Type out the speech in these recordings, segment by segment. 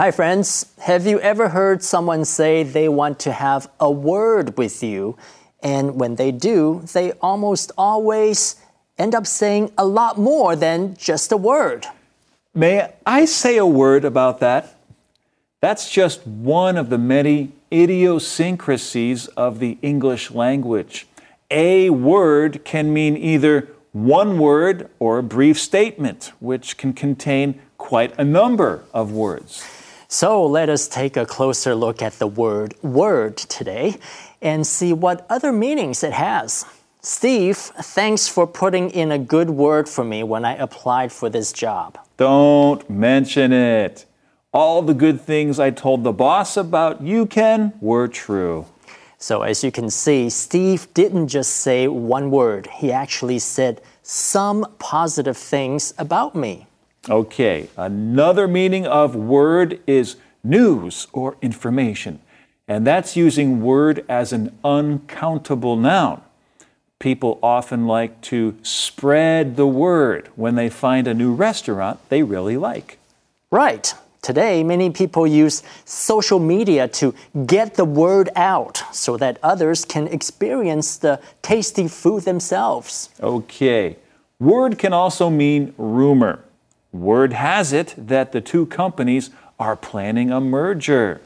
Hi, friends. Have you ever heard someone say they want to have a word with you? And when they do, they almost always end up saying a lot more than just a word. May I say a word about that? That's just one of the many idiosyncrasies of the English language. A word can mean either one word or a brief statement, which can contain quite a number of words. So let us take a closer look at the word word today and see what other meanings it has. Steve, thanks for putting in a good word for me when I applied for this job. Don't mention it. All the good things I told the boss about you, Ken, were true. So, as you can see, Steve didn't just say one word, he actually said some positive things about me. Okay, another meaning of word is news or information, and that's using word as an uncountable noun. People often like to spread the word when they find a new restaurant they really like. Right. Today, many people use social media to get the word out so that others can experience the tasty food themselves. Okay. Word can also mean rumor. Word has it that the two companies are planning a merger.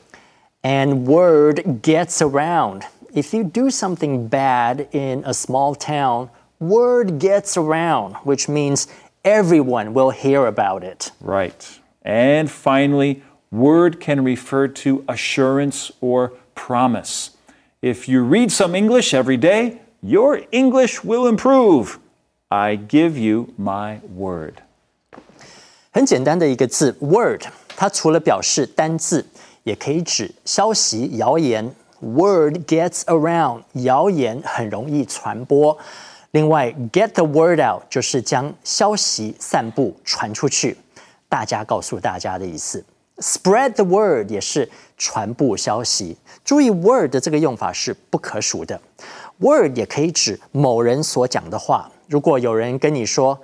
And word gets around. If you do something bad in a small town, word gets around, which means everyone will hear about it. Right. And finally, word can refer to assurance or promise. If you read some English every day, your English will improve. I give you my word. 很简单的一个字 word，它除了表示单字，也可以指消息、谣言。Word gets around，谣言很容易传播。另外，get the word out 就是将消息散布传出去。大家告诉大家的意思。Spread the word 也是传播消息。注意 word 的这个用法是不可数的。Word 也可以指某人所讲的话。如果有人跟你说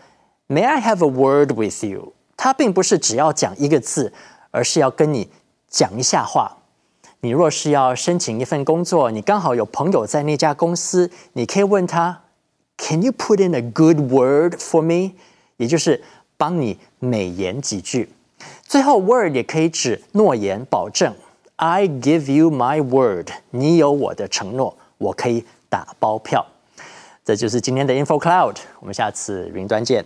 “May I have a word with you”， 他并不是只要讲一个字，而是要跟你讲一下话。你若是要申请一份工作，你刚好有朋友在那家公司，你可以问他 “Can you put in a good word for me？” 也就是帮你美言几句。最后，word 也可以指诺言、保证。I give you my word，你有我的承诺，我可以打包票。这就是今天的 Info Cloud，我们下次云端见。